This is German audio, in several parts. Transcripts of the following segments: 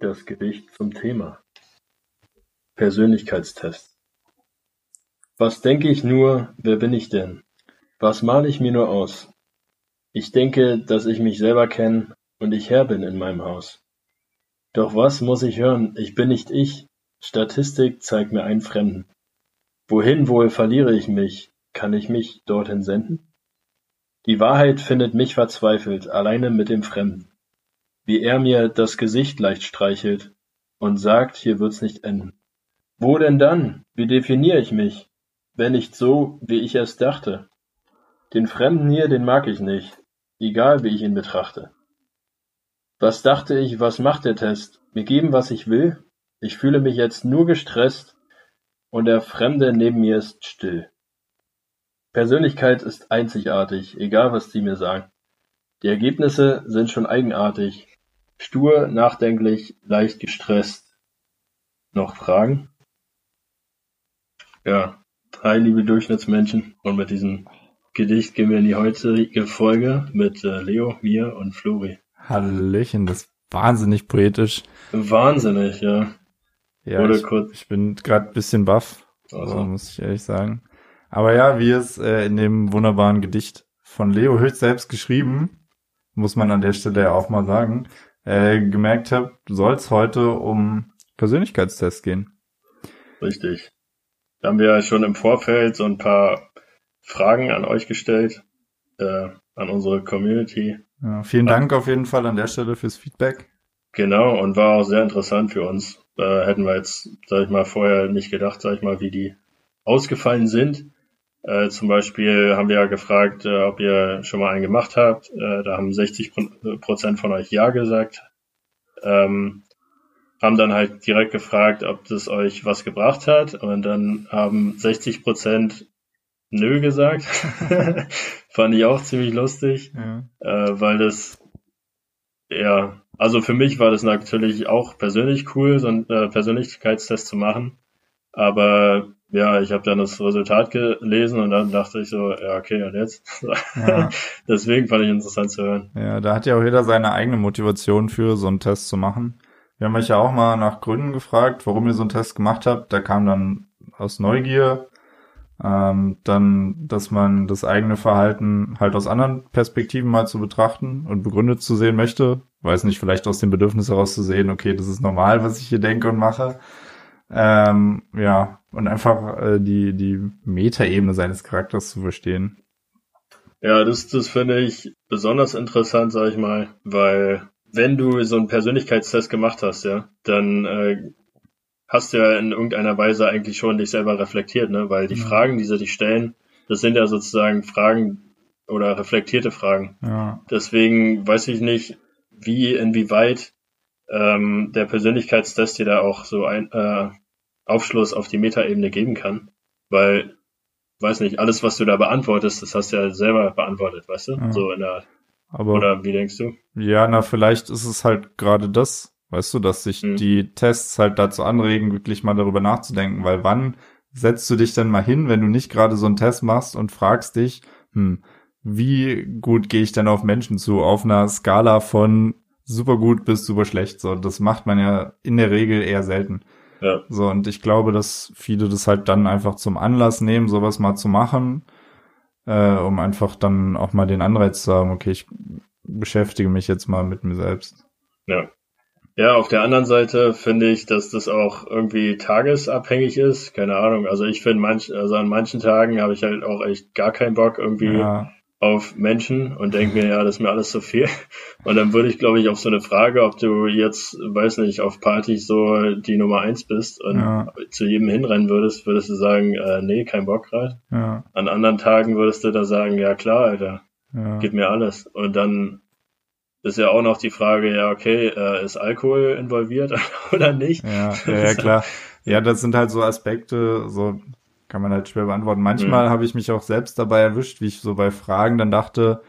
das Gedicht zum Thema. Persönlichkeitstest. Was denke ich nur, wer bin ich denn? Was male ich mir nur aus? Ich denke, dass ich mich selber kenne und ich Herr bin in meinem Haus. Doch was muss ich hören? Ich bin nicht ich. Statistik zeigt mir einen Fremden. Wohin wohl verliere ich mich? Kann ich mich dorthin senden? Die Wahrheit findet mich verzweifelt, alleine mit dem Fremden wie er mir das Gesicht leicht streichelt und sagt, hier wird's nicht enden. Wo denn dann? Wie definiere ich mich? Wenn nicht so, wie ich es dachte. Den Fremden hier, den mag ich nicht, egal wie ich ihn betrachte. Was dachte ich, was macht der Test? Mir geben, was ich will? Ich fühle mich jetzt nur gestresst und der Fremde neben mir ist still. Persönlichkeit ist einzigartig, egal was sie mir sagen. Die Ergebnisse sind schon eigenartig, Stur, nachdenklich, leicht gestresst. Noch Fragen? Ja, drei liebe Durchschnittsmenschen und mit diesem Gedicht gehen wir in die heutige Folge mit äh, Leo, mir und Flori. Hallöchen, das ist wahnsinnig poetisch. Wahnsinnig, ja. Ja, Oder ich, kurz. ich bin gerade ein bisschen baff, also. muss ich ehrlich sagen. Aber ja, wie es äh, in dem wunderbaren Gedicht von Leo höchst selbst geschrieben, muss man an der Stelle ja auch mal sagen, äh, gemerkt habe, soll es heute um Persönlichkeitstests gehen. Richtig. Da haben wir ja schon im Vorfeld so ein paar Fragen an euch gestellt, äh, an unsere Community. Ja, vielen Dank auf jeden Fall an der Stelle fürs Feedback. Genau, und war auch sehr interessant für uns. Äh, hätten wir jetzt, sag ich mal, vorher nicht gedacht, sag ich mal, wie die ausgefallen sind. Äh, zum Beispiel haben wir ja gefragt, äh, ob ihr schon mal einen gemacht habt. Äh, da haben 60 Prozent von euch Ja gesagt. Ähm, haben dann halt direkt gefragt, ob das euch was gebracht hat. Und dann haben 60 Prozent Nö gesagt. Fand ich auch ziemlich lustig, ja. äh, weil das, ja, also für mich war das natürlich auch persönlich cool, so einen äh, Persönlichkeitstest zu machen. Aber ja, ich habe dann das Resultat gelesen und dann dachte ich so, ja, okay, und jetzt? Ja. Deswegen fand ich interessant zu hören. Ja, da hat ja auch jeder seine eigene Motivation für, so einen Test zu machen. Wir haben euch ja auch mal nach Gründen gefragt, warum ihr so einen Test gemacht habt. Da kam dann aus Neugier, ähm, dann, dass man das eigene Verhalten halt aus anderen Perspektiven mal zu betrachten und begründet zu sehen möchte. Weiß nicht, vielleicht aus dem Bedürfnis heraus zu sehen, okay, das ist normal, was ich hier denke und mache. Ähm, ja, und einfach äh, die, die Metaebene seines Charakters zu verstehen. Ja, das, das finde ich besonders interessant, sag ich mal, weil wenn du so einen Persönlichkeitstest gemacht hast, ja, dann äh, hast du ja in irgendeiner Weise eigentlich schon dich selber reflektiert, ne? Weil die ja. Fragen, die sie dich stellen, das sind ja sozusagen Fragen oder reflektierte Fragen. Ja. Deswegen weiß ich nicht, wie, inwieweit ähm, der Persönlichkeitstest dir da auch so ein, äh, Aufschluss auf die Metaebene geben kann, weil, weiß nicht, alles, was du da beantwortest, das hast du ja selber beantwortet, weißt du? Ja. So in der aber, Oder wie denkst du? Ja, na, vielleicht ist es halt gerade das, weißt du, dass sich hm. die Tests halt dazu anregen, wirklich mal darüber nachzudenken, weil wann setzt du dich denn mal hin, wenn du nicht gerade so einen Test machst und fragst dich, hm, wie gut gehe ich denn auf Menschen zu, auf einer Skala von super gut bis super schlecht, so, das macht man ja in der Regel eher selten. Ja. So, und ich glaube, dass viele das halt dann einfach zum Anlass nehmen, sowas mal zu machen, äh, um einfach dann auch mal den Anreiz zu haben, okay, ich beschäftige mich jetzt mal mit mir selbst. Ja. Ja, auf der anderen Seite finde ich, dass das auch irgendwie tagesabhängig ist. Keine Ahnung. Also ich finde manch, also an manchen Tagen habe ich halt auch echt gar keinen Bock irgendwie ja auf Menschen und denke mir, ja, das ist mir alles so viel. Und dann würde ich, glaube ich, auf so eine Frage, ob du jetzt, weiß nicht, auf Partys so die Nummer eins bist und ja. zu jedem hinrennen würdest, würdest du sagen, äh, nee, kein Bock gerade. Ja. An anderen Tagen würdest du da sagen, ja klar, Alter, ja. gib mir alles. Und dann ist ja auch noch die Frage, ja, okay, äh, ist Alkohol involviert oder nicht? Ja, ja, ja klar. Ja, das sind halt so Aspekte, so kann man halt schwer beantworten. Manchmal mhm. habe ich mich auch selbst dabei erwischt, wie ich so bei Fragen dann dachte,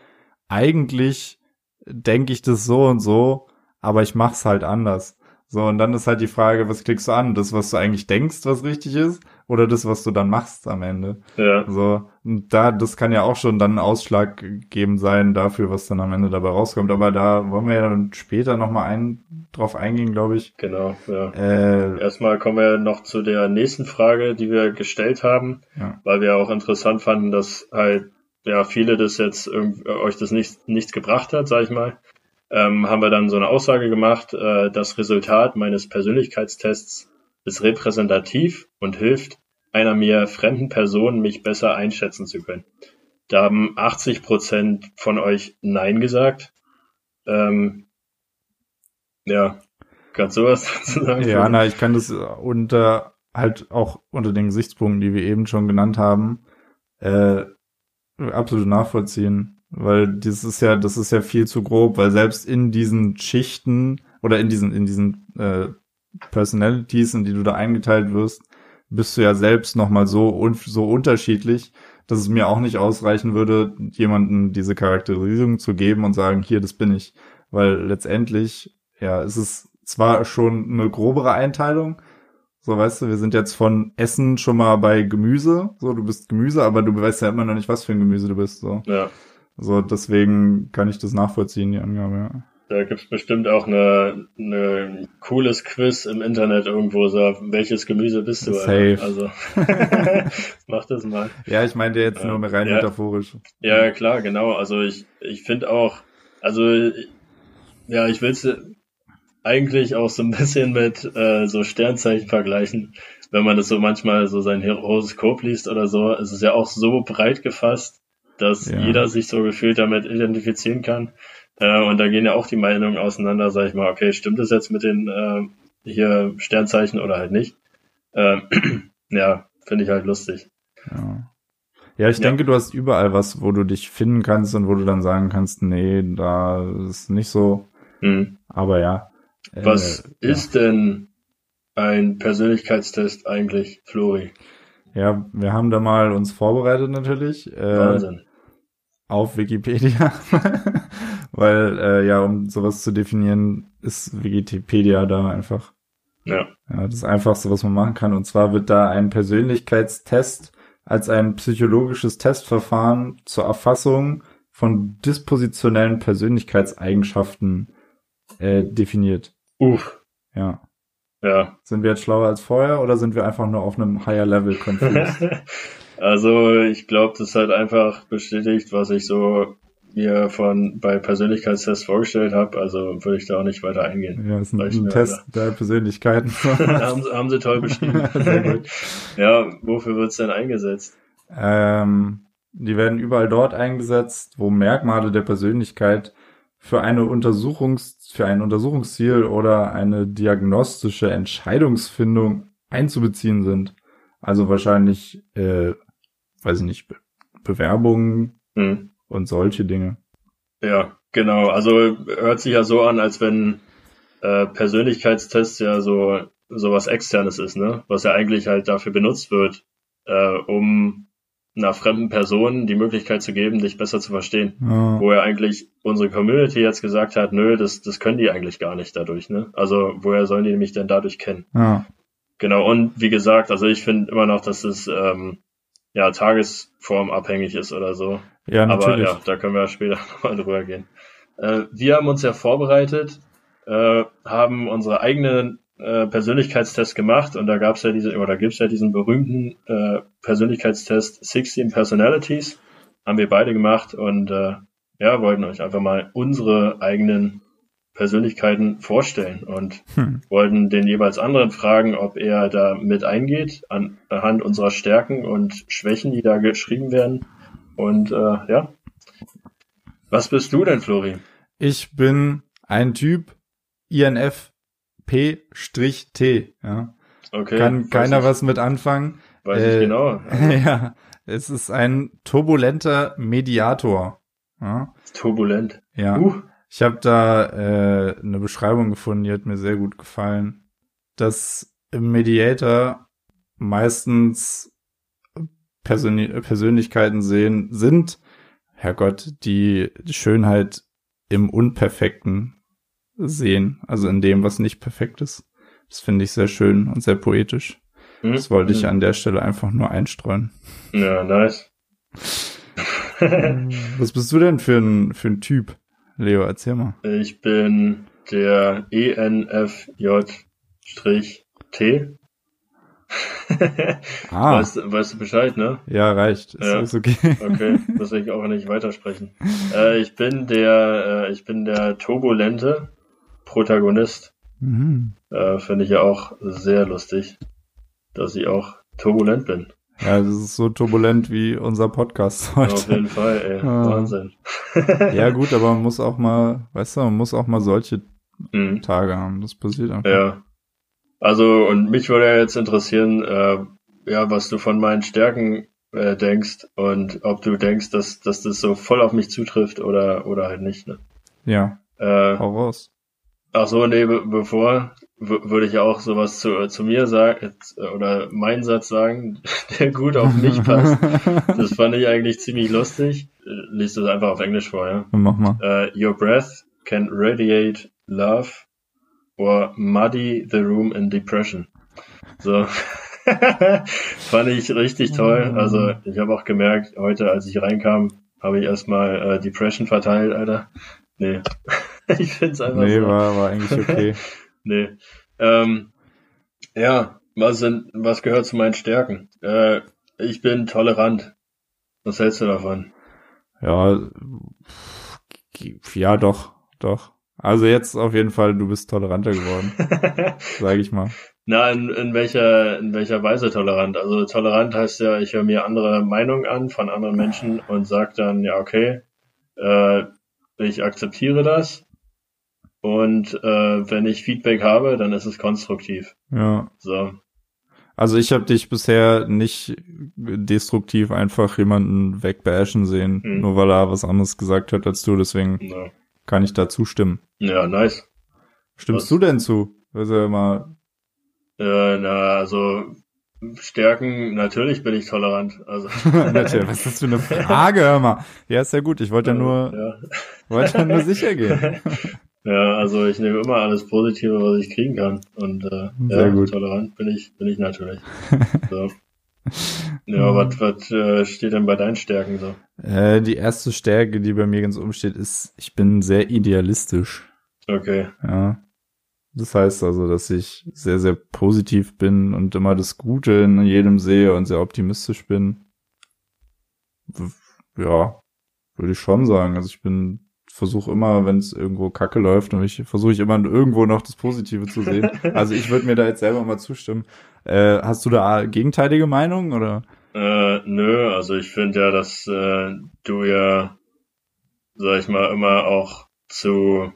eigentlich denke ich das so und so, aber ich mach's halt anders. So, und dann ist halt die Frage, was klickst du an? Das, was du eigentlich denkst, was richtig ist? Oder das, was du dann machst am Ende. Ja. So, und da, das kann ja auch schon dann ein Ausschlag geben sein dafür, was dann am Ende dabei rauskommt. Aber da wollen wir ja dann später nochmal ein, drauf eingehen, glaube ich. Genau, ja. Äh, Erstmal kommen wir noch zu der nächsten Frage, die wir gestellt haben, Ja. weil wir auch interessant fanden, dass halt ja viele das jetzt euch das nicht, nichts gebracht hat, sag ich mal. Ähm, haben wir dann so eine Aussage gemacht, äh, das Resultat meines Persönlichkeitstests ist repräsentativ und hilft einer mir fremden Person, mich besser einschätzen zu können. Da haben 80 Prozent von euch Nein gesagt. Ähm, ja, kannst du was dazu sagen? Ja, na, ich kann das unter halt auch unter den Gesichtspunkten, die wir eben schon genannt haben, äh, absolut nachvollziehen. Weil das ist ja, das ist ja viel zu grob, weil selbst in diesen Schichten oder in diesen, in diesen äh, Personalities, in die du da eingeteilt wirst, bist du ja selbst nochmal so un so unterschiedlich, dass es mir auch nicht ausreichen würde, jemanden diese Charakterisierung zu geben und sagen, hier, das bin ich. Weil letztendlich, ja, es ist zwar schon eine grobere Einteilung, so weißt du, wir sind jetzt von Essen schon mal bei Gemüse, so du bist Gemüse, aber du weißt ja immer noch nicht, was für ein Gemüse du bist, so. Ja. So, deswegen kann ich das nachvollziehen, die Angabe, ja. Da gibt's bestimmt auch eine, eine cooles Quiz im Internet irgendwo, so welches Gemüse bist du? Safe. Alter? Also mach das mal. Ja, ich meinte jetzt nur rein Ja. metaphorisch. Ja, klar, genau. Also ich, ich finde auch, also ja, ich will's eigentlich auch so ein bisschen mit äh, so Sternzeichen vergleichen. Wenn man das so manchmal so sein Horoskop liest oder so, es ist ja auch so breit gefasst, dass Ja. jeder sich so gefühlt damit identifizieren kann. Äh, und da gehen ja auch die Meinungen auseinander, sag ich mal, okay, stimmt das jetzt mit den äh, hier Sternzeichen oder halt nicht? Ähm, ja, finde ich halt lustig. Ja. Ja, ich Ja. denke, du hast überall was, wo du dich finden kannst und wo du dann sagen kannst, nee, da ist nicht so. Hm. Aber ja. Äh, Was ja. ist denn ein Persönlichkeitstest eigentlich, Flori? Ja, wir haben da mal uns vorbereitet natürlich. Äh, Wahnsinn. Auf Wikipedia, weil äh, ja, um sowas zu definieren, ist Wikipedia da einfach Ja. ja, das Einfachste, was man machen kann. Und zwar wird da ein Persönlichkeitstest als ein psychologisches Testverfahren zur Erfassung von dispositionellen Persönlichkeitseigenschaften äh, definiert. Uff. Ja. Ja. Sind wir jetzt schlauer als vorher oder sind wir einfach nur auf einem higher Level confused? Also ich glaube, das hat einfach bestätigt, was ich so mir von bei Persönlichkeitstests vorgestellt habe. Also würde ich da auch nicht weiter eingehen. ja, ist ein, ein Test der Persönlichkeiten. haben, sie- haben sie toll beschrieben. Ja, wofür wird's denn eingesetzt? Ähm, die werden überall dort eingesetzt, wo Merkmale der Persönlichkeit für eine Untersuchungs für ein Untersuchungsziel oder eine diagnostische Entscheidungsfindung einzubeziehen sind. Also wahrscheinlich, äh, weiß ich nicht, Be Bewerbungen Hm. und solche Dinge. Ja, genau. Also hört sich ja so an, als wenn äh, Persönlichkeitstests ja so sowas externes ist, ne? Was ja eigentlich halt dafür benutzt wird, äh, um einer fremden Person die Möglichkeit zu geben, dich besser zu verstehen. Ja, Wo ja eigentlich unsere Community jetzt gesagt hat, nö, das, das können die eigentlich gar nicht dadurch, ne? Also woher sollen die mich denn dadurch kennen? ja, Genau, und wie gesagt, also ich finde immer noch, dass es ähm, ja tagesformabhängig ist oder so. ja Aber natürlich. ja, da können wir später nochmal drüber gehen. Äh, wir haben uns ja vorbereitet, äh, haben unsere eigenen äh, Persönlichkeitstests gemacht und da gab's ja diese, oder gibt's ja diesen berühmten äh, Persönlichkeitstest 16 Personalities. Haben wir beide gemacht und äh, ja, wollten euch einfach mal unsere eigenen Persönlichkeiten vorstellen und Hm. wollten den jeweils anderen fragen, ob er da mit eingeht, an- anhand unserer Stärken und Schwächen, die da geschrieben werden. Und äh, ja. Was bist du denn, Flori? Ich bin ein Typ INFP-T, ja. Okay. Kann keiner ich, was mit anfangen. Weiß äh, ich genau. ja, es ist ein turbulenter Mediator. Ja, Turbulent. ja. Uh, ich habe da äh, eine Beschreibung gefunden, die hat mir sehr gut gefallen. Dass im Mediator meistens Persön Persönlichkeiten sehen sind, Herrgott, die die Schönheit im Unperfekten sehen, also in dem, was nicht perfekt ist. Das finde ich sehr schön und sehr poetisch. Hm? Das wollte ich hm. an der Stelle einfach nur einstreuen. Ja, nice. Was bist du denn für ein, für ein Typ? Leo, erzähl mal. Ich bin der ENFJ-T. ah. weißt, weißt, du Bescheid, ne? Ja, reicht. Ist, ja. ist okay. okay, muss ich auch nicht weitersprechen. Äh, ich bin der, äh, ich bin der turbulente Protagonist. Mhm. Äh, Finde ich ja auch sehr lustig, dass ich auch turbulent bin. Ja, das ist so turbulent wie unser Podcast heute. Auf jeden Fall, ey. Ah. Wahnsinn. ja, gut, aber man muss auch mal, weißt du, man muss auch mal solche mhm. Tage haben. Das passiert einfach. Ja. Also, und mich würde ja jetzt interessieren, äh, ja, was du von meinen Stärken äh, denkst und ob du denkst, dass, dass das so voll auf mich zutrifft oder, oder halt nicht, ne? Ja. Äh, Hau raus. Ach so, nee, be bevor würde ich auch sowas zu, zu mir sagen oder meinen Satz sagen, der gut auf mich passt. das fand ich eigentlich ziemlich lustig. Liest das einfach auf Englisch vor, ja? Mach mal. Uh, your breath can radiate love or muddy the room in depression. So. fand ich richtig toll. Also ich habe auch gemerkt, heute als ich reinkam, habe ich erstmal äh, Depression verteilt, Alter. Nee. ich finde es einfach nee, so. war, war eigentlich okay. Nee. Ähm, ja, was sind, was gehört zu meinen Stärken? Äh, ich bin tolerant. Was hältst du davon? Ja, ja, doch, doch. Also jetzt auf jeden Fall, du bist toleranter geworden, sage ich mal. Na, in, in welcher in welcher Weise tolerant? Also tolerant heißt ja, ich höre mir andere Meinungen an von anderen Menschen und sage dann, ja okay, äh, ich akzeptiere das und äh, wenn ich Feedback habe, dann ist es konstruktiv. Ja. So. Also ich habe dich bisher nicht destruktiv einfach jemanden wegbashen sehen, hm. nur weil er was anderes gesagt hat als du, deswegen ja. kann ich da zustimmen. Ja, nice. Stimmst was? du denn zu? Also mal. Äh, na, also Stärken, natürlich bin ich tolerant. Also. natürlich, was ist das für eine Frage, hör mal. Ja, ist ja gut. Ich wollte ja nur, ja. wollte ja nur sicher gehen. Ja, also ich nehme immer alles Positive, was ich kriegen kann. Und äh, Sehr ja, gut. tolerant bin ich, bin ich natürlich. So. Ja, was, was äh, steht denn bei deinen Stärken so? Äh, die erste Stärke, die bei mir ganz oben steht, ist, ich bin sehr idealistisch. Okay. Ja. Das heißt also, dass ich sehr, sehr positiv bin und immer das Gute in jedem sehe und sehr optimistisch bin. Ja, würde ich schon sagen. Also ich bin versuche immer, wenn es irgendwo Kacke läuft, und ich versuche ich immer irgendwo noch das Positive zu sehen. also ich würde mir da jetzt selber mal zustimmen. Äh, hast du da gegenteilige Meinung oder? Äh, nö, also ich finde ja, dass äh, du ja, sag ich mal, immer auch zu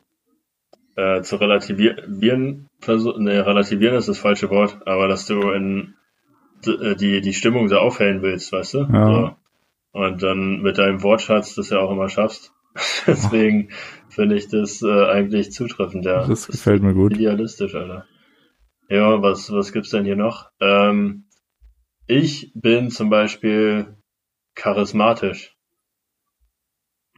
äh, zu relativieren versuch, ne, relativieren ist das falsche Wort, aber dass du in äh, die die Stimmung so aufhellen willst, weißt du? Ja. So. Und dann mit deinem Wortschatz das ja auch immer schaffst. Deswegen finde ich das äh, eigentlich zutreffend, ja. Das, das gefällt mir gut. Idealistisch, Alter. Ja, was, was gibt's denn hier noch? Ähm, ich bin zum Beispiel charismatisch.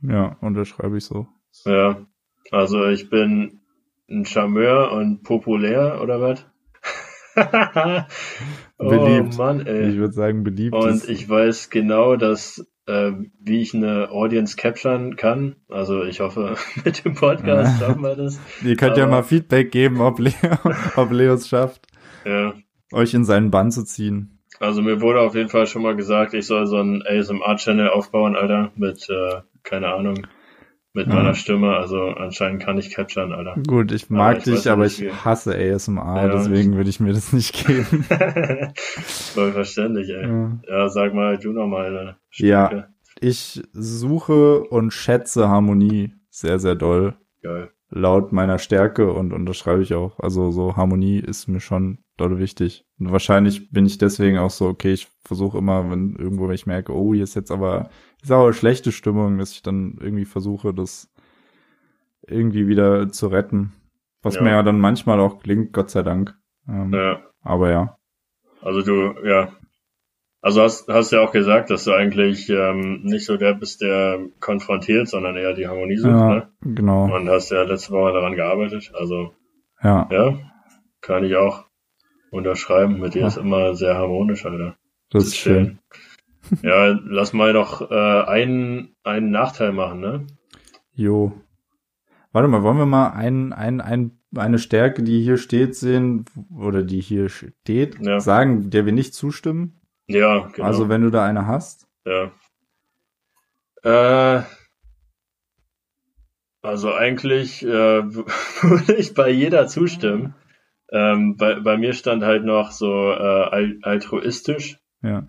Ja, unterschreibe ich so. Ja, also ich bin ein Charmeur und populär, oder was? beliebt. Oh Mann, ey. Ich würde sagen beliebt. Und ich weiß genau, dass äh, wie ich eine Audience capturen kann. Also ich hoffe, mit dem Podcast schaffen wir das. Ihr könnt Aber, ja mal Feedback geben, ob Leo, ob Leo es schafft, ja. euch in seinen Bann zu ziehen. Also mir wurde auf jeden Fall schon mal gesagt, ich soll so einen ASMR-Channel aufbauen, Alter, mit, äh, keine Ahnung, mit ja. meiner Stimme. Also anscheinend kann ich capturen, Alter. Gut, ich mag aber ich dich, aber ich hasse ASMR, ja, deswegen würde ich mir das nicht geben. Voll verständlich, ey. Ja. ja, sag mal du noch mal. Ja, ich suche und schätze Harmonie sehr, sehr doll. Geil. Laut meiner Stärke und unterschreibe ich auch. Also so Harmonie ist mir schon doll wichtig. Und wahrscheinlich bin ich deswegen auch so, okay, ich versuche immer, wenn irgendwo, wenn ich merke, oh, hier ist jetzt aber ist aber schlechte Stimmung, dass ich dann irgendwie versuche, das irgendwie wieder zu retten. Was ja. mir ja dann manchmal auch klingt, Gott sei Dank. Ähm, ja. Aber ja. Also du, ja. Also hast, hast ja auch gesagt, dass du eigentlich ähm, nicht so der bist, der konfrontiert, sondern eher die Harmonie sucht, ja, ne? Genau. Und hast ja letzte Woche daran gearbeitet. Also ja. Ja, kann ich auch unterschreiben. Mit dir ja. ist immer sehr harmonisch, Alter. Das, das ist schön. schön. ja, lass mal noch äh, einen, einen Nachteil machen, ne? Jo. Warte mal, wollen wir mal ein, ein, ein, eine Stärke, die hier steht, sehen, oder die hier steht, ja. sagen, der wir nicht zustimmen? Ja, genau. Also wenn du da eine hast? Ja. Äh, also eigentlich äh, würde ich bei jeder zustimmen. Ähm, bei, bei mir stand halt noch so äh, altruistisch. Ja.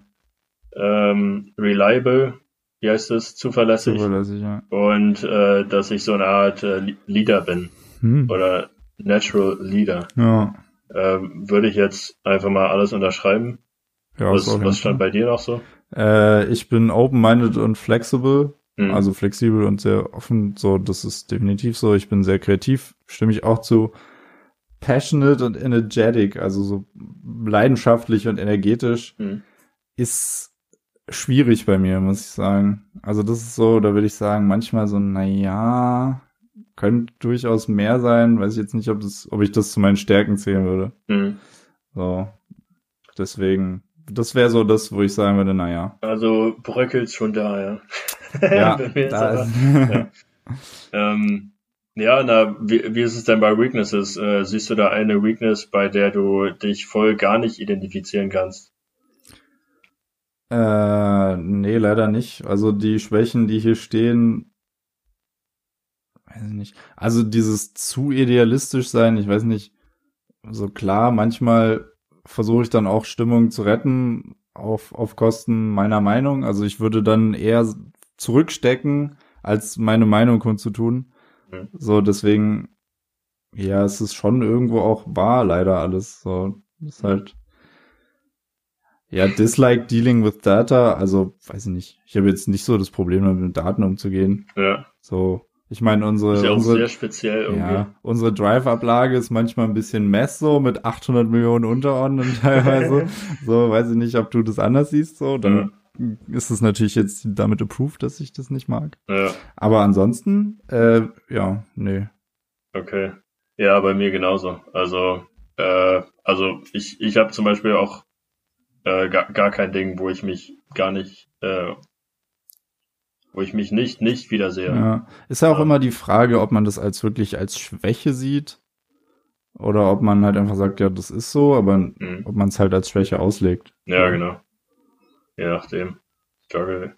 Ähm, reliable, wie heißt das? Zuverlässig. Zuverlässig, ja. Und äh, dass ich so eine Art äh, Leader bin. Hm. Oder Natural Leader. Ja. Ähm, würde ich jetzt einfach mal alles unterschreiben. Ja, was, was stand bei dir noch so? Äh, ich bin open-minded und flexible. Mhm. Also flexibel und sehr offen. So, das ist definitiv so. Ich bin sehr kreativ. Stimme ich auch zu passionate und energetic, also so leidenschaftlich und energetisch, mhm. ist schwierig bei mir, muss ich sagen. Also das ist so, da würde ich sagen, manchmal so, na ja, könnte durchaus mehr sein. Weiß ich jetzt nicht, ob das, ob ich das zu meinen Stärken zählen würde. Mhm. So. Deswegen, das wäre so das, wo ich sagen würde, na ja. Also bröckelt schon da, ja. Ja, da ist, ja. ähm, ja, na, wie, wie ist es denn bei Weaknesses? Äh, siehst du da eine Weakness, bei der du dich voll gar nicht identifizieren kannst? Äh, nee, leider nicht. Also die Schwächen, die hier stehen, weiß ich nicht. Also dieses zu idealistisch sein, ich weiß nicht. So klar, manchmal versuche ich dann auch Stimmung zu retten auf, auf Kosten meiner Meinung. Also ich würde dann eher zurückstecken, als meine Meinung kundzutun. Mhm. So, deswegen, ja, es ist schon irgendwo auch wahr, leider alles. So, ist halt, ja, dislike dealing with data, also, weiß ich nicht. Ich habe jetzt nicht so das Problem, damit mit Daten umzugehen. Ja. So, ich meine, unsere, ist ja unsere, sehr speziell irgendwie. Ja, unsere Drive-Ablage ist manchmal ein bisschen mess so mit 800 Millionen Unterordnern teilweise. so, weiß ich nicht, ob du das anders siehst, so, dann ja ist es natürlich jetzt damit approved, dass ich das nicht mag. Ja. Aber ansonsten, äh, ja, nee. Okay. Ja, bei mir genauso. Also, äh, also ich, ich habe zum Beispiel auch äh, gar, gar kein Ding, wo ich mich gar nicht, äh, wo ich mich nicht, nicht wiedersehe. Ja. Ist ja auch ja. immer die Frage, ob man das als wirklich als Schwäche sieht oder ob man halt einfach sagt, ja, das ist so, aber mhm. ob man es halt als Schwäche auslegt. Ja, genau. Je nachdem. Struggle.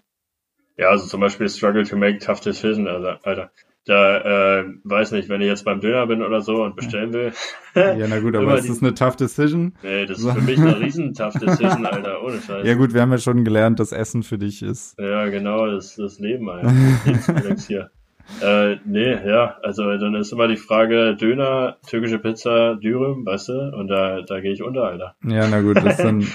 Ja, also zum Beispiel Struggle to make tough decisions, Alter. Alter. Da, äh, weiß nicht, wenn ich jetzt beim Döner bin oder so und bestellen will. ja, na gut, aber ist das eine tough decision? Nee, das ist für mich eine riesen tough decision, Alter, ohne Scheiß. Ja gut, wir haben ja schon gelernt, dass Essen für dich ist. Ja, genau, das, das Leben, Alter. Das hier. Äh, nee, ja, also dann ist immer die Frage Döner, türkische Pizza, Dürüm, weißt du, und da, da gehe ich unter, Alter. Ja, na gut, das ist dann,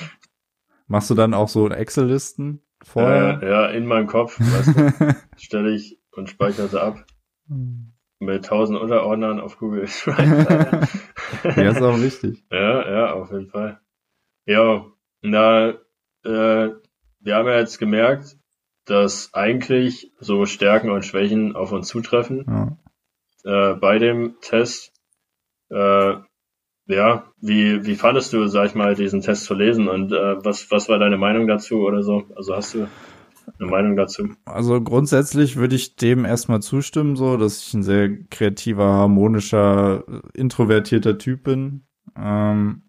Machst du dann auch so Excel-Listen vorher? Äh, ja, in meinem Kopf, weißt du, stelle ich und speichere sie ab. Hm. Mit tausend Unterordnern auf Google Drive. ja, ist auch wichtig. Ja, ja, auf jeden Fall. Ja, na, äh, wir haben ja jetzt gemerkt, dass eigentlich so Stärken und Schwächen auf uns zutreffen. Ja. Äh, bei dem Test. Äh, ja, wie, wie fandest du, sag ich mal, diesen Test zu lesen und äh, was, was war deine Meinung dazu oder so? Also hast du eine Meinung dazu? Also grundsätzlich würde ich dem erstmal zustimmen, so, dass ich ein sehr kreativer, harmonischer, introvertierter Typ bin. Ähm,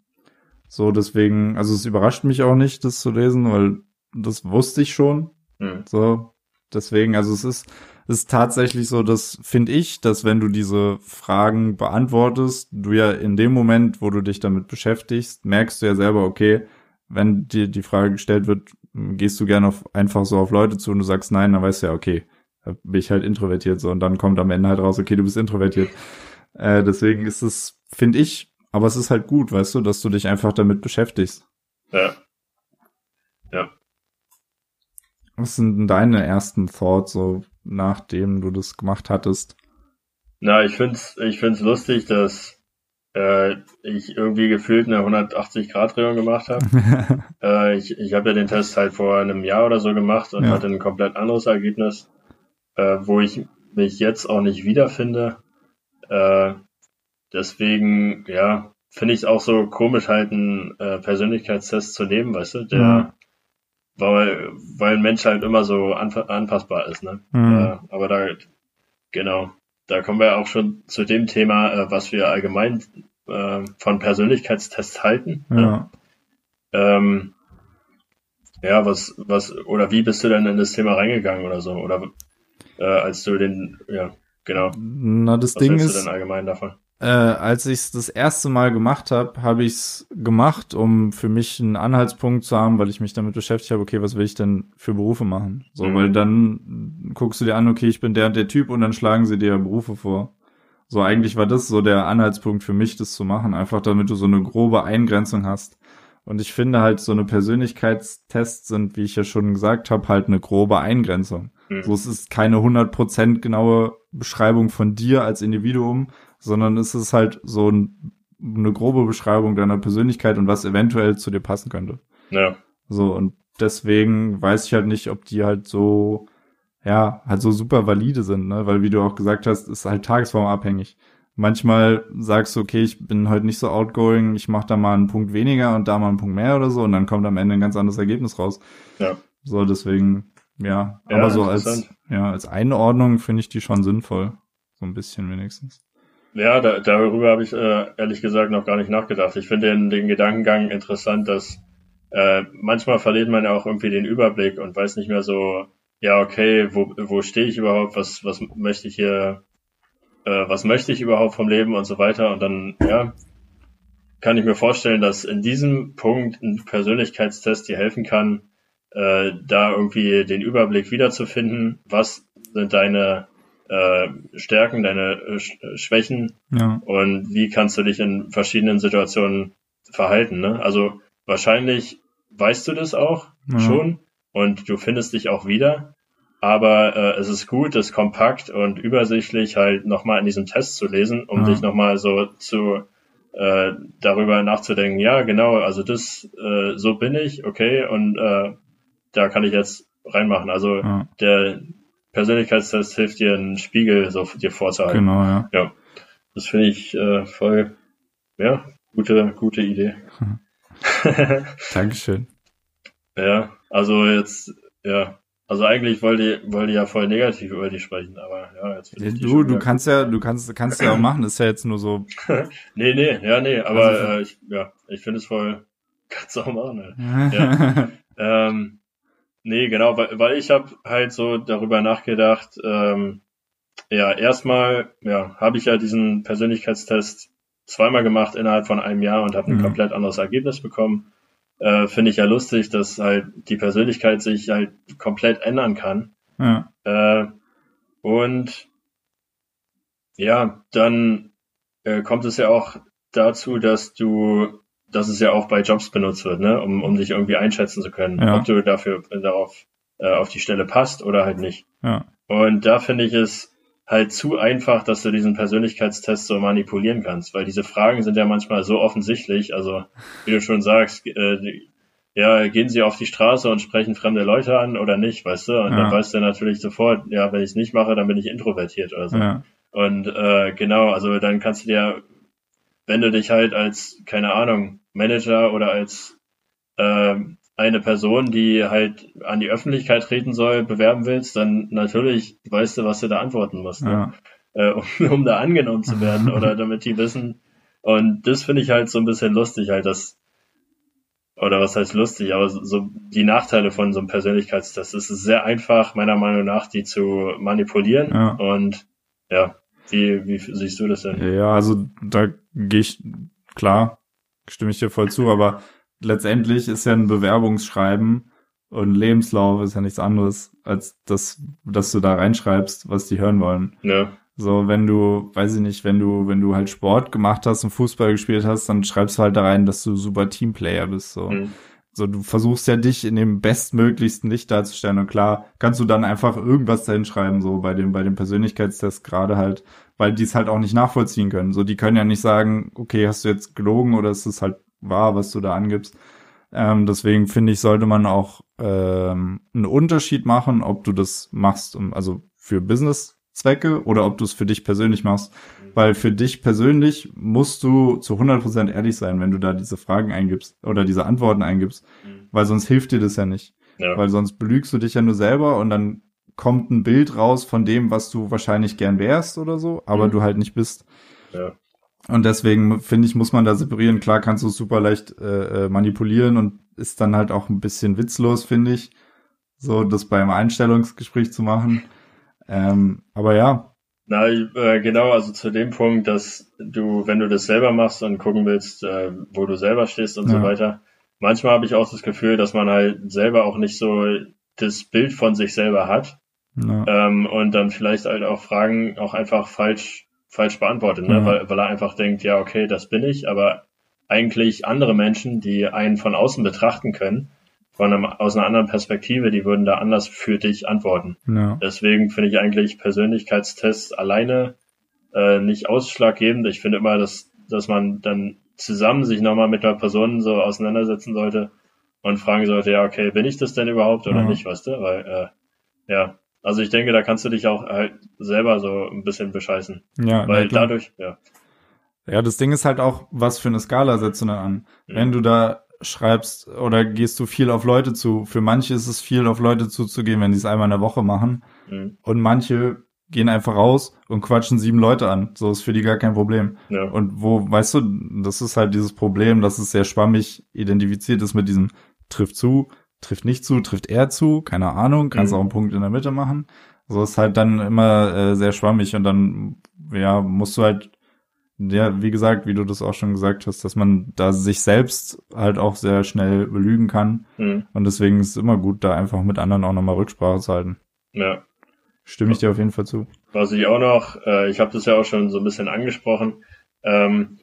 so, deswegen, also es überrascht mich auch nicht, das zu lesen, weil das wusste ich schon. Hm. So, deswegen, also es ist, ist tatsächlich so, dass finde ich, dass wenn du diese Fragen beantwortest, du ja in dem Moment, wo du dich damit beschäftigst, merkst du ja selber, okay, wenn dir die Frage gestellt wird, gehst du gerne auf, einfach so auf Leute zu und du sagst nein, dann weißt du ja, okay, da bin ich halt introvertiert so und dann kommt am Ende halt raus, okay, du bist introvertiert. Äh, deswegen ist es, finde ich, aber es ist halt gut, weißt du, dass du dich einfach damit beschäftigst. Ja. Ja. Was sind denn deine ersten Thoughts, so nachdem du das gemacht hattest? Na, ich find's, ich find's lustig, dass äh, ich irgendwie gefühlt eine 180-Grad-Drehung gemacht habe. äh, ich ich habe ja den Test halt vor einem Jahr oder so gemacht und ja. hatte ein komplett anderes Ergebnis, äh, wo ich mich jetzt auch nicht wiederfinde. Äh, deswegen, ja, finde ich es auch so komisch, halt einen äh, Persönlichkeitstest zu nehmen, weißt du, der, ja. Weil, weil ein Mensch halt immer so anpassbar ist, ne? Mhm. Aber da, genau, da kommen wir auch schon zu dem Thema, äh, was wir allgemein äh, von Persönlichkeitstests halten. Ne? Ja. Ne? Ähm, ja, was, was, oder wie bist du denn in das Thema reingegangen oder so? Oder äh, als du den, ja, genau. Na, das was Ding ist. Du denn allgemein davon? Äh, als ich es das erste Mal gemacht habe, habe ich es gemacht, um für mich einen Anhaltspunkt zu haben, weil ich mich damit beschäftigt habe, okay, was will ich denn für Berufe machen? So, mhm. weil dann guckst du dir an, okay, ich bin der und der Typ und dann schlagen sie dir Berufe vor. So, eigentlich war das so der Anhaltspunkt für mich, das zu machen, einfach damit du so eine grobe Eingrenzung hast. Und ich finde halt, so eine Persönlichkeitstests sind, wie ich ja schon gesagt habe, halt eine grobe Eingrenzung. Mhm. So, es ist keine 100% genaue Beschreibung von dir als Individuum, sondern es ist halt so ein, eine grobe Beschreibung deiner Persönlichkeit und was eventuell zu dir passen könnte. Ja. So, und deswegen weiß ich halt nicht, ob die halt so, ja, halt so super valide sind, ne? Weil wie du auch gesagt hast, ist halt tagesformabhängig. Manchmal sagst du, okay, ich bin heute nicht so outgoing, ich mache da mal einen Punkt weniger und da mal einen Punkt mehr oder so und dann kommt am Ende ein ganz anderes Ergebnis raus. Ja. So, deswegen, ja, ja aber so als, ja, als Einordnung finde ich die schon sinnvoll. So ein bisschen wenigstens. Ja, da, darüber habe ich äh, ehrlich gesagt noch gar nicht nachgedacht. Ich finde den, den Gedankengang interessant, dass äh, manchmal verliert man ja auch irgendwie den Überblick und weiß nicht mehr so, ja, okay, wo, wo stehe ich überhaupt, was, was möchte ich hier, äh, was möchte ich überhaupt vom Leben und so weiter. Und dann, ja, kann ich mir vorstellen, dass in diesem Punkt ein Persönlichkeitstest dir helfen kann, äh, da irgendwie den Überblick wiederzufinden, was sind deine äh, Stärken, deine äh, äh, Schwächen ja. und wie kannst du dich in verschiedenen Situationen verhalten. Ne? Also wahrscheinlich weißt du das auch ja. schon und du findest dich auch wieder. Aber äh, es ist gut, das kompakt und übersichtlich halt nochmal in diesem Test zu lesen, um ja. dich nochmal so zu äh, darüber nachzudenken, ja, genau, also das, äh, so bin ich, okay, und äh, da kann ich jetzt reinmachen. Also ja. der, Persönlichkeitstest hilft dir, einen Spiegel so dir vorzuhalten. Genau, ja. Ja. Das finde ich äh, voll, ja, gute, gute Idee. Dankeschön. Ja, also jetzt, ja, also eigentlich wollte ich, wollte ich ja voll negativ über die sprechen, aber ja, jetzt ja, Du, du kannst ja, du kannst, kannst ja auch machen, ist ja jetzt nur so. nee, nee, ja, nee, aber also, äh, ich, ja, ich finde es voll, kannst du auch machen, ne? ja. ähm, Nee, genau, weil, weil ich habe halt so darüber nachgedacht, ähm, ja, erstmal, ja, habe ich ja diesen Persönlichkeitstest zweimal gemacht innerhalb von einem Jahr und habe ein mhm. komplett anderes Ergebnis bekommen. Äh, Finde ich ja lustig, dass halt die Persönlichkeit sich halt komplett ändern kann. Ja. Äh, und ja, dann äh, kommt es ja auch dazu, dass du dass es ja auch bei Jobs benutzt wird, ne, um, um dich irgendwie einschätzen zu können, ja. ob du dafür äh, darauf äh, auf die Stelle passt oder halt nicht. Ja. Und da finde ich es halt zu einfach, dass du diesen Persönlichkeitstest so manipulieren kannst, weil diese Fragen sind ja manchmal so offensichtlich. Also wie du schon sagst, äh, ja, gehen sie auf die Straße und sprechen fremde Leute an oder nicht, weißt du? Und ja. dann weißt du natürlich sofort, ja, wenn ich es nicht mache, dann bin ich introvertiert oder so. Ja. Und äh, genau, also dann kannst du dir wenn du dich halt als, keine Ahnung, Manager oder als äh, eine Person, die halt an die Öffentlichkeit treten soll, bewerben willst, dann natürlich weißt du, was du da antworten musst, ne? äh, um, um da angenommen zu werden oder damit die wissen. Und das finde ich halt so ein bisschen lustig, halt das, oder was heißt lustig, aber so die Nachteile von so einem Persönlichkeitstest. Es ist sehr einfach, meiner Meinung nach, die zu manipulieren ja. und ja, wie, wie siehst du das denn? Ja, also da gehe ich, klar, stimme ich dir voll zu, aber letztendlich ist ja ein Bewerbungsschreiben und Lebenslauf ist ja nichts anderes, als das, dass du da reinschreibst, was die hören wollen. Ja. So, wenn du, weiß ich nicht, wenn du, wenn du halt Sport gemacht hast und Fußball gespielt hast, dann schreibst du halt da rein, dass du super Teamplayer bist, so. Mhm. So, du versuchst ja dich in dem bestmöglichsten Licht darzustellen und klar, kannst du dann einfach irgendwas dahin schreiben, so bei dem, bei dem Persönlichkeitstest gerade halt, weil die es halt auch nicht nachvollziehen können. So, die können ja nicht sagen, okay, hast du jetzt gelogen oder ist es halt wahr, was du da angibst. Ähm, deswegen finde ich, sollte man auch ähm, einen Unterschied machen, ob du das machst, um, also für Business-Zwecke oder ob du es für dich persönlich machst. Weil für dich persönlich musst du zu 100% ehrlich sein, wenn du da diese Fragen eingibst oder diese Antworten eingibst, mhm. weil sonst hilft dir das ja nicht. Ja. Weil sonst belügst du dich ja nur selber und dann kommt ein Bild raus von dem, was du wahrscheinlich gern wärst oder so, aber mhm. du halt nicht bist. Ja. Und deswegen finde ich, muss man da separieren. Klar kannst du super leicht äh, äh, manipulieren und ist dann halt auch ein bisschen witzlos, finde ich, so das beim Einstellungsgespräch zu machen. Ähm, aber ja. Na, äh, genau, also zu dem Punkt, dass du, wenn du das selber machst und gucken willst, äh, wo du selber stehst und ja. so weiter, manchmal habe ich auch das Gefühl, dass man halt selber auch nicht so das Bild von sich selber hat. Ja. Ähm, und dann vielleicht halt auch Fragen auch einfach falsch, falsch beantwortet, ne? Ja. weil, weil er einfach denkt, ja, okay, das bin ich, aber eigentlich andere Menschen, die einen von außen betrachten können, von einem, aus einer anderen Perspektive, die würden da anders für dich antworten. Ja. Deswegen finde ich eigentlich Persönlichkeitstests alleine äh, nicht ausschlaggebend. Ich finde immer, dass, dass man dann zusammen sich nochmal mit einer Person so auseinandersetzen sollte und fragen sollte, ja, okay, bin ich das denn überhaupt oder ja. nicht, weißt du? Weil, äh, ja, also ich denke, da kannst du dich auch halt selber so ein bisschen bescheißen. Ja, weil dadurch, ja. Ja, das Ding ist halt auch, was für eine Skala setzt du dann an? Mhm. Wenn du da schreibst oder gehst du viel auf Leute zu. Für manche ist es viel auf Leute zuzugehen, wenn die es einmal in der Woche machen. Mhm. Und manche gehen einfach raus und quatschen sieben Leute an. So ist für die gar kein Problem. Ja. Und wo, weißt du, das ist halt dieses Problem, dass es sehr schwammig identifiziert ist mit diesem trifft zu, trifft nicht zu, trifft er zu, keine Ahnung, kannst mhm. auch einen Punkt in der Mitte machen. So ist halt dann immer äh, sehr schwammig und dann, ja, musst du halt ja, wie gesagt, wie du das auch schon gesagt hast, dass man da sich selbst halt auch sehr schnell belügen kann. Mhm. Und deswegen ist es immer gut, da einfach mit anderen auch nochmal Rücksprache zu halten. Ja. Stimme ich dir auf jeden Fall zu. Was ich auch noch, äh, ich habe das ja auch schon so ein bisschen angesprochen, ähm,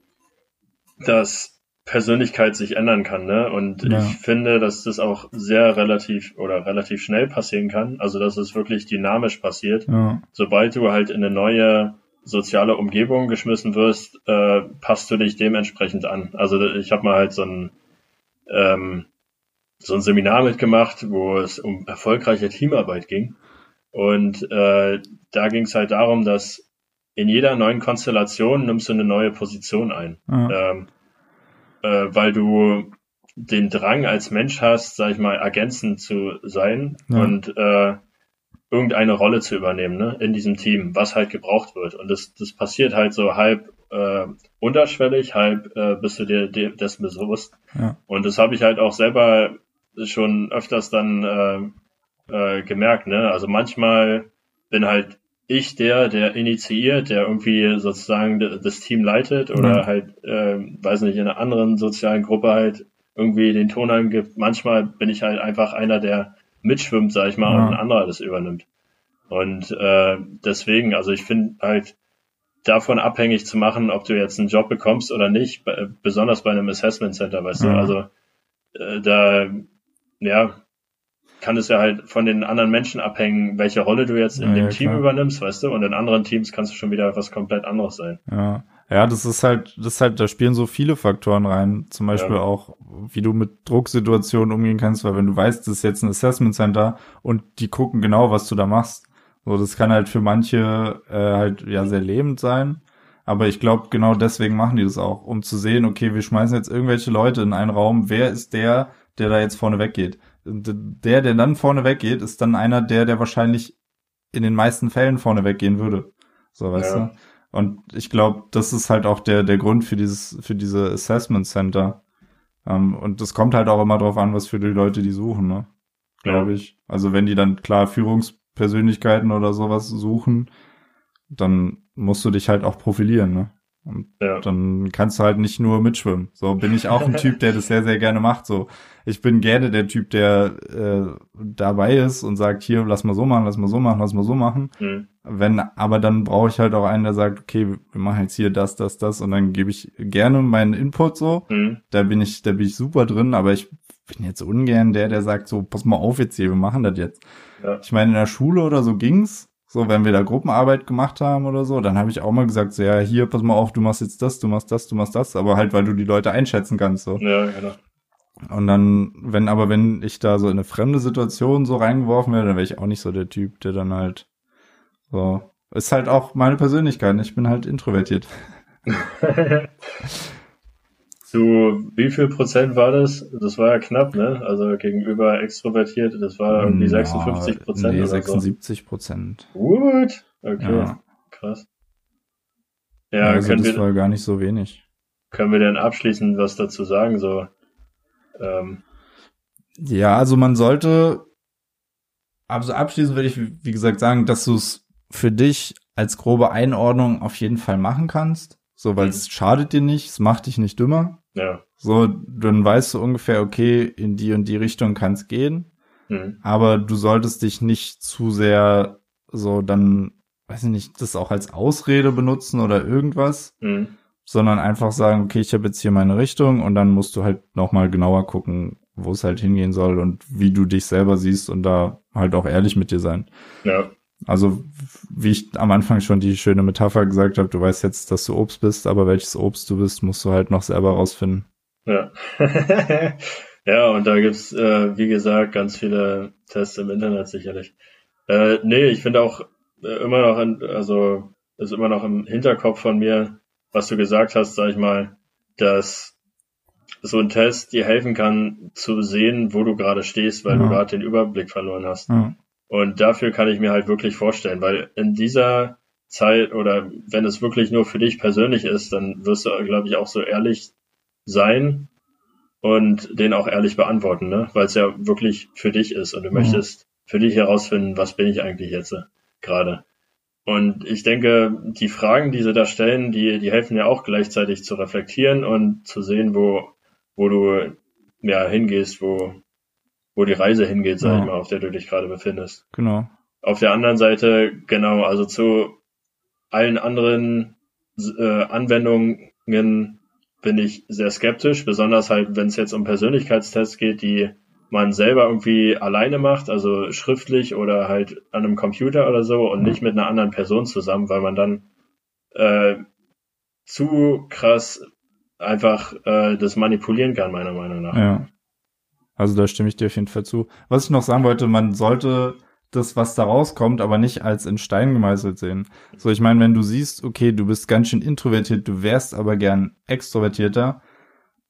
dass Persönlichkeit sich ändern kann, ne? Und ja. ich finde, dass das auch sehr relativ oder relativ schnell passieren kann. Also dass es wirklich dynamisch passiert. Ja. Sobald du halt in eine neue soziale Umgebung geschmissen wirst, äh, passt du dich dementsprechend an. Also ich habe mal halt so ein ähm, so ein Seminar mitgemacht, wo es um erfolgreiche Teamarbeit ging. Und äh, da ging es halt darum, dass in jeder neuen Konstellation nimmst du eine neue Position ein. Mhm. Ähm, äh, weil du den Drang als Mensch hast, sag ich mal, ergänzend zu sein ja. und äh, irgendeine Rolle zu übernehmen, ne, in diesem Team, was halt gebraucht wird. Und das, das passiert halt so halb äh, unterschwellig, halb äh, bist du dir, dir dessen bewusst. Ja. Und das habe ich halt auch selber schon öfters dann äh, äh, gemerkt, ne? Also manchmal bin halt ich der, der initiiert, der irgendwie sozusagen das Team leitet oder ja. halt, äh, weiß nicht, in einer anderen sozialen Gruppe halt irgendwie den Ton angibt. Manchmal bin ich halt einfach einer, der mitschwimmt, sag ich mal, ja. und ein anderer das übernimmt. Und äh, deswegen, also ich finde halt davon abhängig zu machen, ob du jetzt einen Job bekommst oder nicht, besonders bei einem Assessment Center, weißt ja. du, also äh, da, ja, kann es ja halt von den anderen Menschen abhängen, welche Rolle du jetzt in ja, dem Team klar. übernimmst, weißt du, und in anderen Teams kannst du schon wieder was komplett anderes sein. Ja. Ja, das ist halt, das ist halt, da spielen so viele Faktoren rein. Zum Beispiel ja. auch, wie du mit Drucksituationen umgehen kannst, weil wenn du weißt, das ist jetzt ein Assessment Center und die gucken genau, was du da machst. So, das kann halt für manche äh, halt ja sehr lebend sein. Aber ich glaube, genau deswegen machen die das auch, um zu sehen, okay, wir schmeißen jetzt irgendwelche Leute in einen Raum. Wer ist der, der da jetzt vorne weggeht? Der, der dann vorne weggeht, ist dann einer, der, der wahrscheinlich in den meisten Fällen vorne weggehen würde. So, weißt ja. du? Und ich glaube, das ist halt auch der, der Grund für dieses, für diese Assessment Center. Ähm, und das kommt halt auch immer drauf an, was für die Leute die suchen, ne? Glaube ja. ich. Also wenn die dann klar Führungspersönlichkeiten oder sowas suchen, dann musst du dich halt auch profilieren, ne? Und ja. dann kannst du halt nicht nur mitschwimmen. So bin ich auch ein Typ, der das sehr, sehr gerne macht. So, ich bin gerne der Typ, der äh, dabei ist und sagt, hier, lass mal so machen, lass mal so machen, lass mal so machen. Mhm. Wenn, aber dann brauche ich halt auch einen, der sagt, okay, wir machen jetzt hier das, das, das und dann gebe ich gerne meinen Input so. Mhm. Da bin ich, da bin ich super drin, aber ich bin jetzt ungern der, der sagt so, pass mal auf jetzt hier, wir machen das jetzt. Ja. Ich meine, in der Schule oder so ging's so, wenn wir da Gruppenarbeit gemacht haben oder so, dann habe ich auch mal gesagt, so, ja, hier, pass mal auf, du machst jetzt das, du machst das, du machst das, aber halt, weil du die Leute einschätzen kannst, so. Ja, genau. Und dann, wenn, aber wenn ich da so in eine fremde Situation so reingeworfen werde, dann wäre ich auch nicht so der Typ, der dann halt so ist halt auch meine Persönlichkeit. Ich bin halt introvertiert. Zu wie viel Prozent war das? Das war ja knapp, ne? Also gegenüber extrovertiert, das war irgendwie 56 Prozent. Nee, 76 Prozent. Gut. Okay. Ja. Krass. Ja, also das wir, war gar nicht so wenig. Können wir denn abschließend was dazu sagen? So, ähm. Ja, also man sollte, also abschließend würde ich, wie gesagt, sagen, dass du es für dich als grobe Einordnung auf jeden Fall machen kannst. So, weil mhm. es schadet dir nicht, es macht dich nicht dümmer. Ja. So, dann weißt du ungefähr, okay, in die und die Richtung kann es gehen. Mhm. Aber du solltest dich nicht zu sehr so dann, weiß ich nicht, das auch als Ausrede benutzen oder irgendwas. Mhm. Sondern einfach sagen, okay, ich habe jetzt hier meine Richtung und dann musst du halt nochmal genauer gucken, wo es halt hingehen soll und wie du dich selber siehst und da halt auch ehrlich mit dir sein. Ja. Also, wie ich am Anfang schon die schöne Metapher gesagt habe, du weißt jetzt, dass du Obst bist, aber welches Obst du bist, musst du halt noch selber rausfinden. Ja. ja, und da gibt's, äh, wie gesagt, ganz viele Tests im Internet sicherlich. Äh, nee, ich finde auch äh, immer noch, in, also ist immer noch im Hinterkopf von mir, was du gesagt hast, sag ich mal, dass so ein Test dir helfen kann zu sehen, wo du gerade stehst, weil ja. du gerade den Überblick verloren hast. Ja. Und dafür kann ich mir halt wirklich vorstellen, weil in dieser Zeit oder wenn es wirklich nur für dich persönlich ist, dann wirst du, glaube ich, auch so ehrlich sein und den auch ehrlich beantworten, ne? weil es ja wirklich für dich ist und du mhm. möchtest für dich herausfinden, was bin ich eigentlich jetzt äh, gerade. Und ich denke, die Fragen, die sie da stellen, die, die helfen ja auch gleichzeitig zu reflektieren und zu sehen, wo, wo du ja hingehst, wo, wo die Reise hingeht, sag ja. ich mal, auf der du dich gerade befindest. Genau. Auf der anderen Seite, genau, also zu allen anderen äh, Anwendungen bin ich sehr skeptisch, besonders halt, wenn es jetzt um Persönlichkeitstests geht, die man selber irgendwie alleine macht, also schriftlich oder halt an einem Computer oder so und nicht mit einer anderen Person zusammen, weil man dann äh, zu krass einfach äh, das manipulieren kann, meiner Meinung nach. Ja. Also da stimme ich dir auf jeden Fall zu. Was ich noch sagen wollte, man sollte das, was da rauskommt, aber nicht als in Stein gemeißelt sehen. So, ich meine, wenn du siehst, okay, du bist ganz schön introvertiert, du wärst aber gern extrovertierter,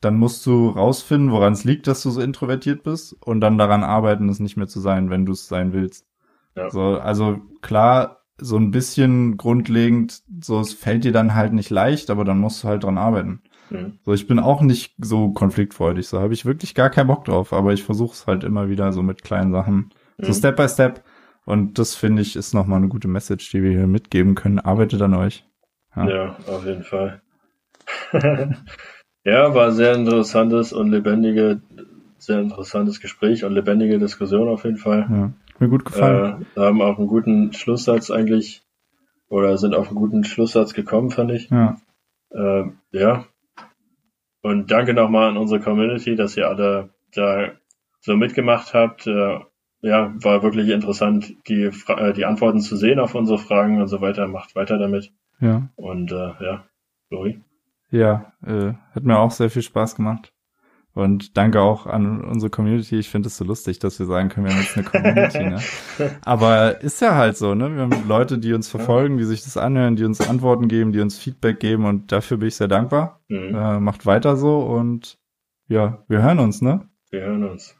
dann musst du rausfinden, woran es liegt, dass du so introvertiert bist und dann daran arbeiten, es nicht mehr zu sein, wenn du es sein willst. Ja. So, also klar, so ein bisschen grundlegend, so es fällt dir dann halt nicht leicht, aber dann musst du halt dran arbeiten. Mhm. So, ich bin auch nicht so konfliktfreudig, so habe ich wirklich gar keinen Bock drauf, aber ich versuche es halt immer wieder so mit kleinen Sachen, mhm. so Step by Step. Und das finde ich ist nochmal eine gute Message, die wir hier mitgeben können. Arbeitet an euch. Ja, ja auf jeden Fall. ja, war sehr interessantes und lebendige, sehr interessantes Gespräch und lebendige Diskussion auf jeden Fall. Ja, mir gut gefallen. Äh, haben auch einen guten Schlusssatz eigentlich oder sind auf einen guten Schlusssatz gekommen, fand ich. Ja. Äh, ja, und danke nochmal an unsere Community, dass ihr alle da so mitgemacht habt. Äh, ja, war wirklich interessant, die, Fra äh, die Antworten zu sehen auf unsere Fragen und so weiter. Macht weiter damit. Ja. Und äh, ja, Lori. Ja, äh, hat mir auch sehr viel Spaß gemacht. Und danke auch an unsere Community. Ich finde es so lustig, dass wir sagen können, wir haben jetzt eine Community. ne? Aber ist ja halt so, ne? Wir haben Leute, die uns verfolgen, die sich das anhören, die uns Antworten geben, die uns Feedback geben und dafür bin ich sehr dankbar. Mhm. Äh, macht weiter so und ja, wir hören uns, ne? Wir hören uns.